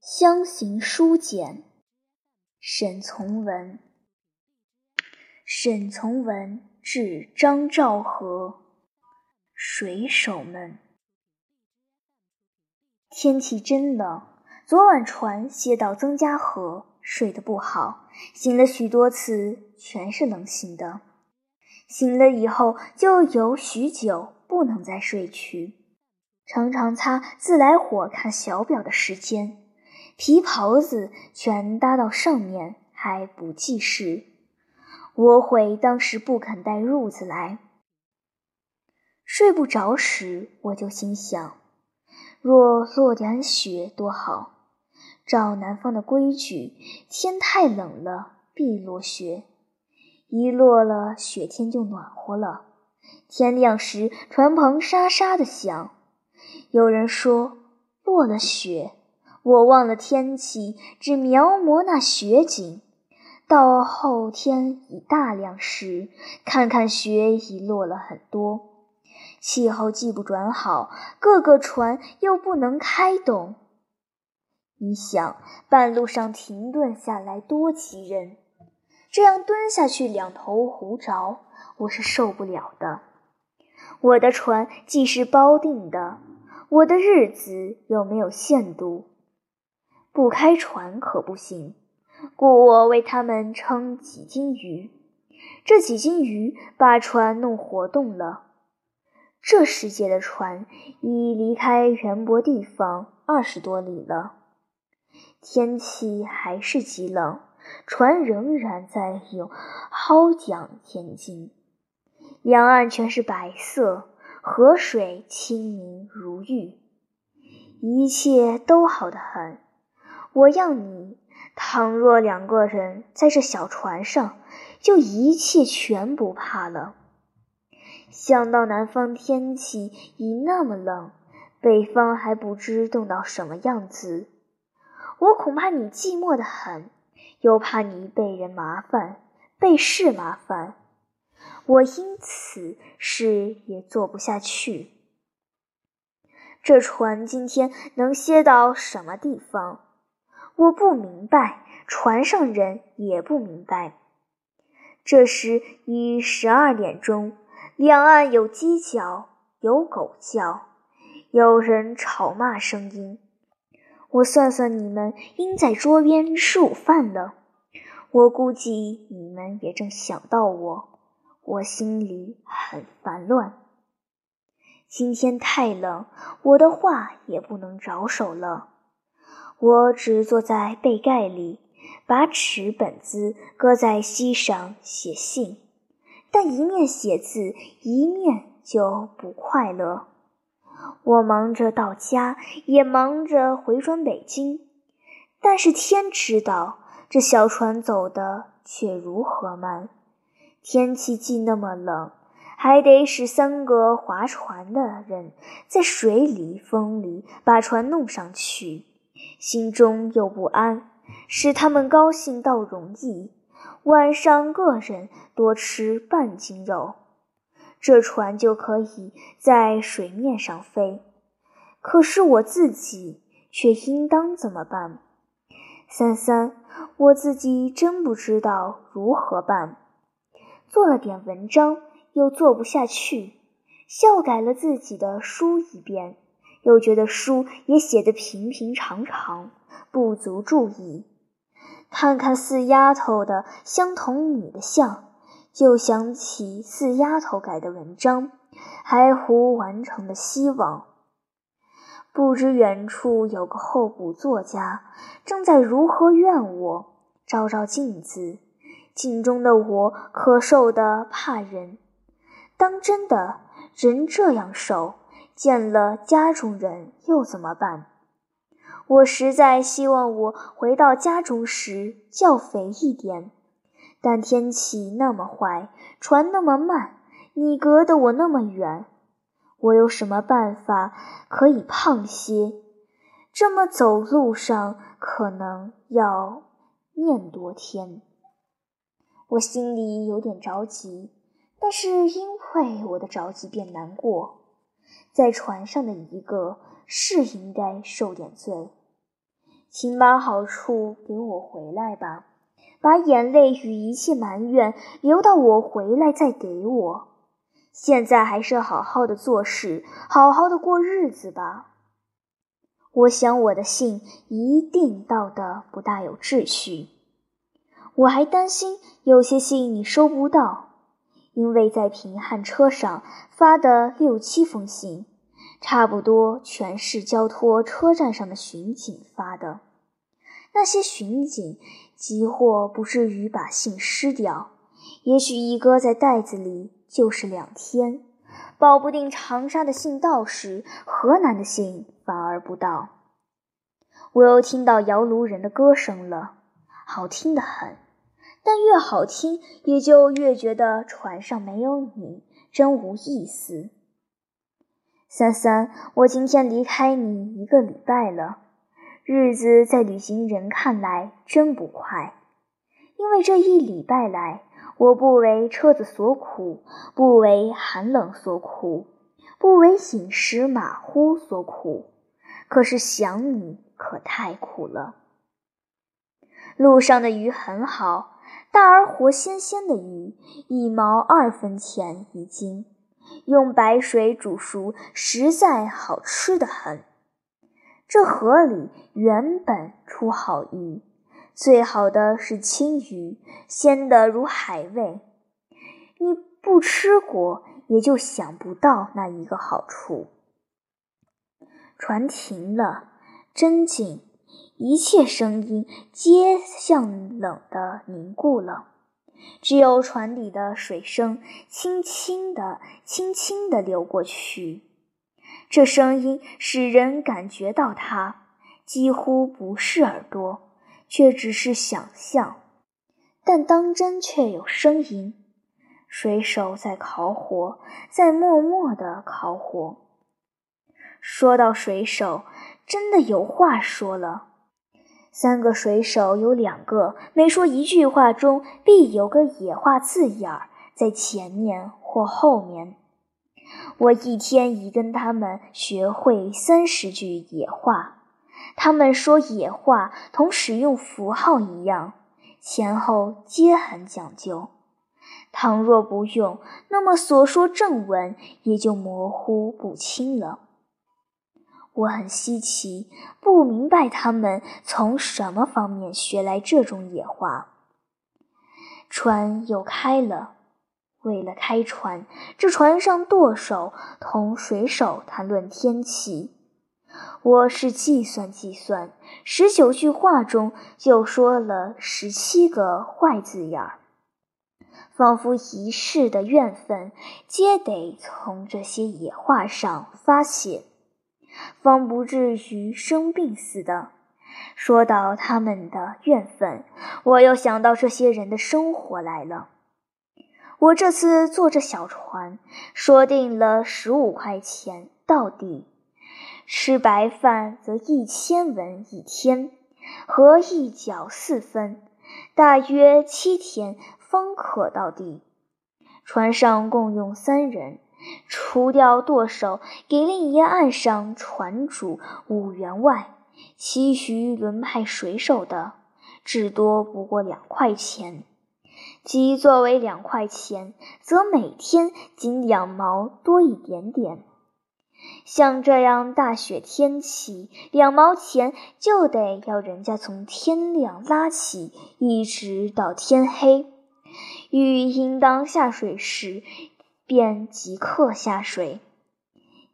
乡行书简，沈从文。沈从文致张兆和水手们：天气真冷，昨晚船歇到曾家河，睡得不好，醒了许多次，全是冷醒的。醒了以后，就有许久不能再睡去，常常擦自来火看小表的时间。皮袍子全搭到上面，还不记事。我悔当时不肯带褥子来。睡不着时，我就心想：若落点雪多好！照南方的规矩，天太冷了必落雪，一落了雪天就暖和了。天亮时，船篷沙沙的响。有人说落了雪。我忘了天气，只描摹那雪景。到后天已大亮时，看看雪已落了很多。气候既不转好，各个船又不能开动。你想，半路上停顿下来多急人！这样蹲下去两头胡着，我是受不了的。我的船既是包定的，我的日子又没有限度。不开船可不行，故我为他们撑几斤鱼。这几斤鱼把船弄活动了。这世界的船已离开原泊地方二十多里了，天气还是极冷，船仍然在用蒿桨前进。两岸全是白色，河水清明如玉，一切都好得很。我要你，倘若两个人在这小船上，就一切全不怕了。想到南方天气已那么冷，北方还不知冻到什么样子，我恐怕你寂寞的很，又怕你被人麻烦，被事麻烦，我因此事也做不下去。这船今天能歇到什么地方？我不明白，船上人也不明白。这时已十二点钟，两岸有鸡叫，有狗叫，有人吵骂声音。我算算，你们应在桌边吃午饭了。我估计你们也正想到我，我心里很烦乱。今天太冷，我的话也不能着手了。我只坐在被盖里，把尺本子搁在膝上写信，但一面写字一面就不快乐。我忙着到家，也忙着回转北京，但是天知道这小船走的却如何慢。天气既那么冷，还得使三个划船的人在水里、风里把船弄上去。心中又不安，使他们高兴到容易。晚上个人多吃半斤肉，这船就可以在水面上飞。可是我自己却应当怎么办？三三，我自己真不知道如何办。做了点文章，又做不下去，笑改了自己的书一遍。又觉得书也写得平平常常，不足注意。看看四丫头的相同你的像，就想起四丫头改的文章，还糊完成的希望。不知远处有个候补作家，正在如何怨我。照照镜子，镜中的我可瘦得怕人。当真的人这样瘦。见了家中人又怎么办？我实在希望我回到家中时较肥一点，但天气那么坏，船那么慢，你隔得我那么远，我有什么办法可以胖些？这么走路上可能要念多天。我心里有点着急，但是因为我的着急便难过。在船上的一个是应该受点罪。请把好处给我回来吧，把眼泪与一切埋怨留到我回来再给我。现在还是好好的做事，好好的过日子吧。我想我的信一定到的不大有秩序。我还担心有些信你收不到，因为在平汉车上发的六七封信。差不多全是交托车站上的巡警发的。那些巡警急或不至于把信失掉，也许一搁在袋子里就是两天，保不定长沙的信到时，河南的信反而不到。我又听到摇炉人的歌声了，好听得很，但越好听，也就越觉得船上没有你，真无意思。三三，我今天离开你一个礼拜了，日子在旅行人看来真不快。因为这一礼拜来，我不为车子所苦，不为寒冷所苦，不为饮食马虎所苦，可是想你可太苦了。路上的鱼很好，大而活鲜鲜的鱼，一毛二分钱一斤。用白水煮熟，实在好吃的很。这河里原本出好鱼，最好的是青鱼，鲜得如海味。你不吃过，也就想不到那一个好处。船停了，真景，一切声音皆像冷的凝固了。只有船底的水声轻轻地、轻轻地流过去，这声音使人感觉到它几乎不是耳朵，却只是想象，但当真却有声音。水手在烤火，在默默地烤火。说到水手，真的有话说了。三个水手有两个，每说一句话中必有个野话字眼儿在前面或后面。我一天已跟他们学会三十句野话，他们说野话同使用符号一样，前后皆很讲究。倘若不用，那么所说正文也就模糊不清了。我很稀奇，不明白他们从什么方面学来这种野话。船又开了，为了开船，这船上舵手同水手谈论天气。我是计算计算，十九句话中就说了十七个坏字眼儿，仿佛一世的怨愤皆得从这些野话上发泄。方不至于生病似的。说到他们的怨愤，我又想到这些人的生活来了。我这次坐着小船，说定了十五块钱到底，吃白饭则一千文一天，合一角四分，大约七天方可到地。船上共用三人。除掉舵手给另一岸上船主五元外，其余轮派水手的，至多不过两块钱。即作为两块钱，则每天仅两毛多一点点。像这样大雪天气，两毛钱就得要人家从天亮拉起，一直到天黑。欲应当下水时。便即刻下水，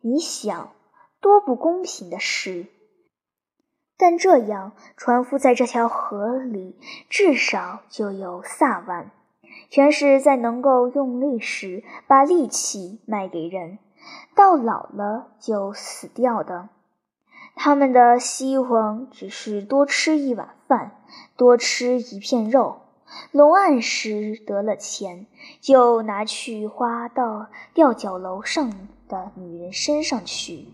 你想多不公平的事！但这样，船夫在这条河里至少就有萨万，全是在能够用力时把力气卖给人，到老了就死掉的。他们的希望只是多吃一碗饭，多吃一片肉。龙按时得了钱，就拿去花到吊脚楼上的女人身上去。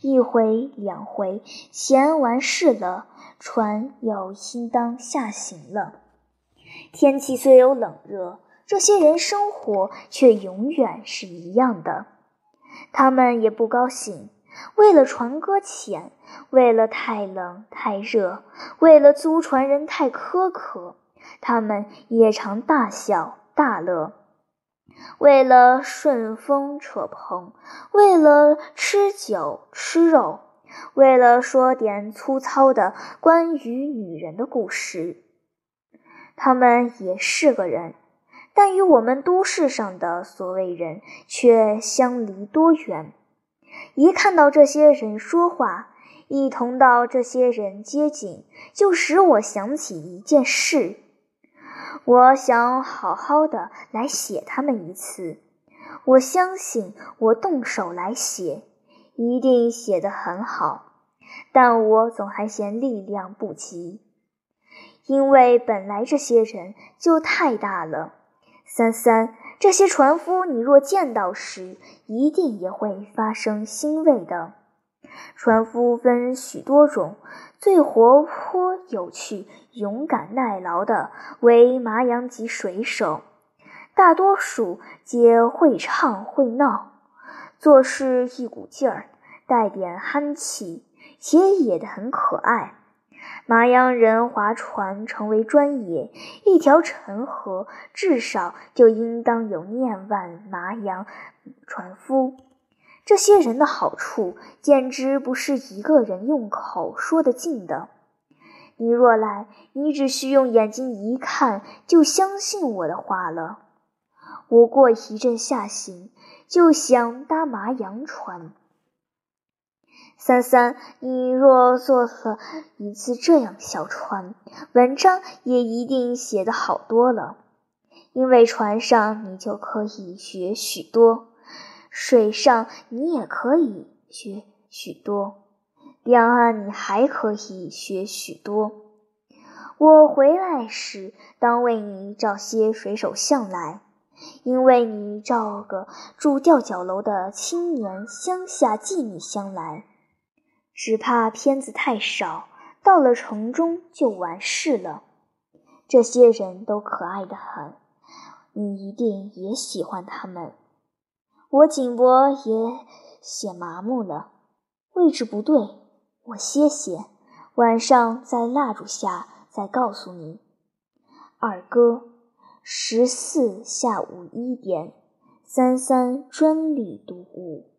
一回两回，钱完事了，船又应当下行了。天气虽有冷热，这些人生活却永远是一样的。他们也不高兴，为了船搁浅，为了太冷太热，为了租船人太苛刻，他们也常大笑大乐。为了顺风扯棚，为了吃酒吃肉，为了说点粗糙的关于女人的故事，他们也是个人，但与我们都市上的所谓人却相离多远。一看到这些人说话，一同到这些人接近，就使我想起一件事。我想好好的来写他们一次，我相信我动手来写，一定写得很好，但我总还嫌力量不及，因为本来这些人就太大了。三三，这些船夫，你若见到时，一定也会发生欣慰的。船夫分许多种，最活泼、有趣、勇敢、耐劳的为麻阳籍水手，大多数皆会唱会闹，做事一股劲儿，带点憨气，且也得很可爱。麻阳人划船成为专业，一条陈河至少就应当有廿万麻阳船夫。这些人的好处，简直不是一个人用口说得尽的。你若来，你只需用眼睛一看，就相信我的话了。我过一阵下行，就想搭麻阳船。三三，你若坐了一次这样小船，文章也一定写得好多了，因为船上你就可以学许多。水上你也可以学许多，两岸你还可以学许多。我回来时当为你照些水手相来，因为你照个住吊脚楼的青年乡下妓女相来，只怕片子太少，到了城中就完事了。这些人都可爱的很，你一定也喜欢他们。我颈脖也写麻木了，位置不对，我歇歇，晚上在蜡烛下再告诉你。二哥，十四下午一点，三三专利读物。